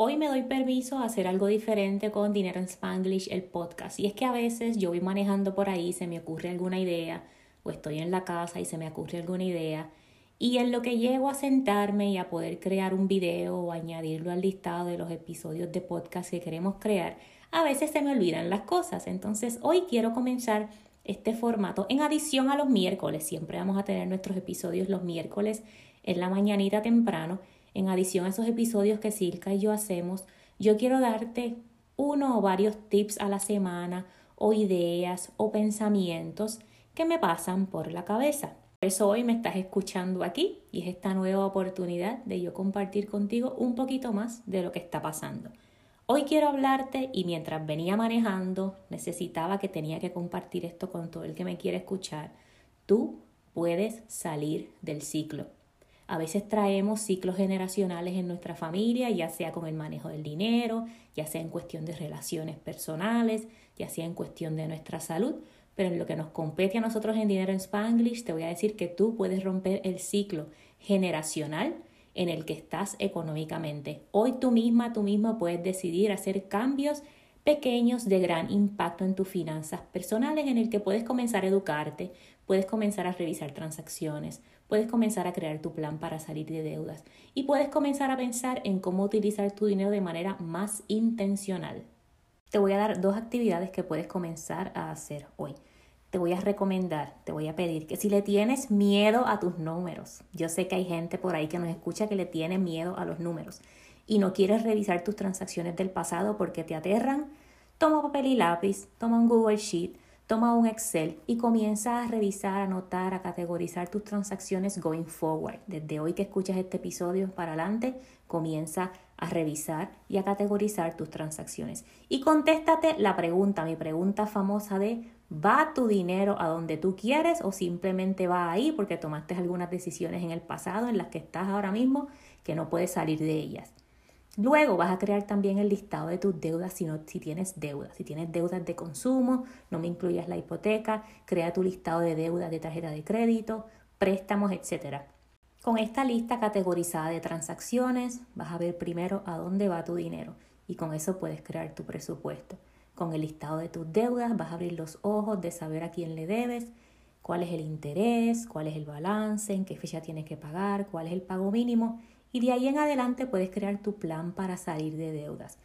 Hoy me doy permiso a hacer algo diferente con Dinero en Spanglish, el podcast. Y es que a veces yo voy manejando por ahí, se me ocurre alguna idea, o estoy en la casa y se me ocurre alguna idea. Y en lo que llego a sentarme y a poder crear un video o añadirlo al listado de los episodios de podcast que queremos crear, a veces se me olvidan las cosas. Entonces hoy quiero comenzar este formato en adición a los miércoles. Siempre vamos a tener nuestros episodios los miércoles en la mañanita temprano en adición a esos episodios que Silka y yo hacemos, yo quiero darte uno o varios tips a la semana o ideas o pensamientos que me pasan por la cabeza. Por eso hoy me estás escuchando aquí y es esta nueva oportunidad de yo compartir contigo un poquito más de lo que está pasando. Hoy quiero hablarte y mientras venía manejando necesitaba que tenía que compartir esto con todo el que me quiere escuchar. Tú puedes salir del ciclo. A veces traemos ciclos generacionales en nuestra familia, ya sea con el manejo del dinero, ya sea en cuestión de relaciones personales, ya sea en cuestión de nuestra salud. Pero en lo que nos compete a nosotros en Dinero en Spanglish, te voy a decir que tú puedes romper el ciclo generacional en el que estás económicamente. Hoy tú misma, tú mismo puedes decidir hacer cambios pequeños de gran impacto en tus finanzas personales en el que puedes comenzar a educarte, puedes comenzar a revisar transacciones, puedes comenzar a crear tu plan para salir de deudas y puedes comenzar a pensar en cómo utilizar tu dinero de manera más intencional. Te voy a dar dos actividades que puedes comenzar a hacer hoy. Te voy a recomendar, te voy a pedir que si le tienes miedo a tus números, yo sé que hay gente por ahí que nos escucha que le tiene miedo a los números y no quieres revisar tus transacciones del pasado porque te aterran, toma papel y lápiz, toma un Google Sheet, Toma un Excel y comienza a revisar, a anotar, a categorizar tus transacciones going forward. Desde hoy que escuchas este episodio para adelante, comienza a revisar y a categorizar tus transacciones. Y contéstate la pregunta, mi pregunta famosa de ¿va tu dinero a donde tú quieres o simplemente va ahí porque tomaste algunas decisiones en el pasado en las que estás ahora mismo que no puedes salir de ellas? Luego vas a crear también el listado de tus deudas si, no, si tienes deudas. Si tienes deudas de consumo, no me incluyas la hipoteca, crea tu listado de deudas de tarjeta de crédito, préstamos, etc. Con esta lista categorizada de transacciones, vas a ver primero a dónde va tu dinero y con eso puedes crear tu presupuesto. Con el listado de tus deudas vas a abrir los ojos de saber a quién le debes, cuál es el interés, cuál es el balance, en qué fecha tienes que pagar, cuál es el pago mínimo y de ahí en adelante puedes crear tu plan para salir de deudas.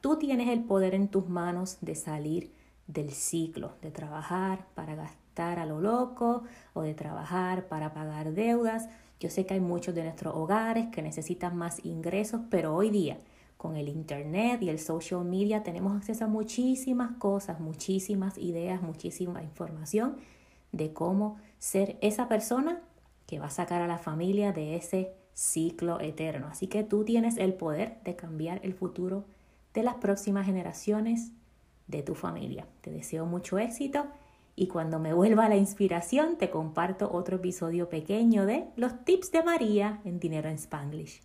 Tú tienes el poder en tus manos de salir del ciclo, de trabajar para gastar a lo loco o de trabajar para pagar deudas. Yo sé que hay muchos de nuestros hogares que necesitan más ingresos, pero hoy día con el Internet y el social media tenemos acceso a muchísimas cosas, muchísimas ideas, muchísima información de cómo ser esa persona que va a sacar a la familia de ese ciclo eterno. Así que tú tienes el poder de cambiar el futuro de las próximas generaciones de tu familia. Te deseo mucho éxito y cuando me vuelva la inspiración te comparto otro episodio pequeño de los tips de María en Dinero en Spanglish.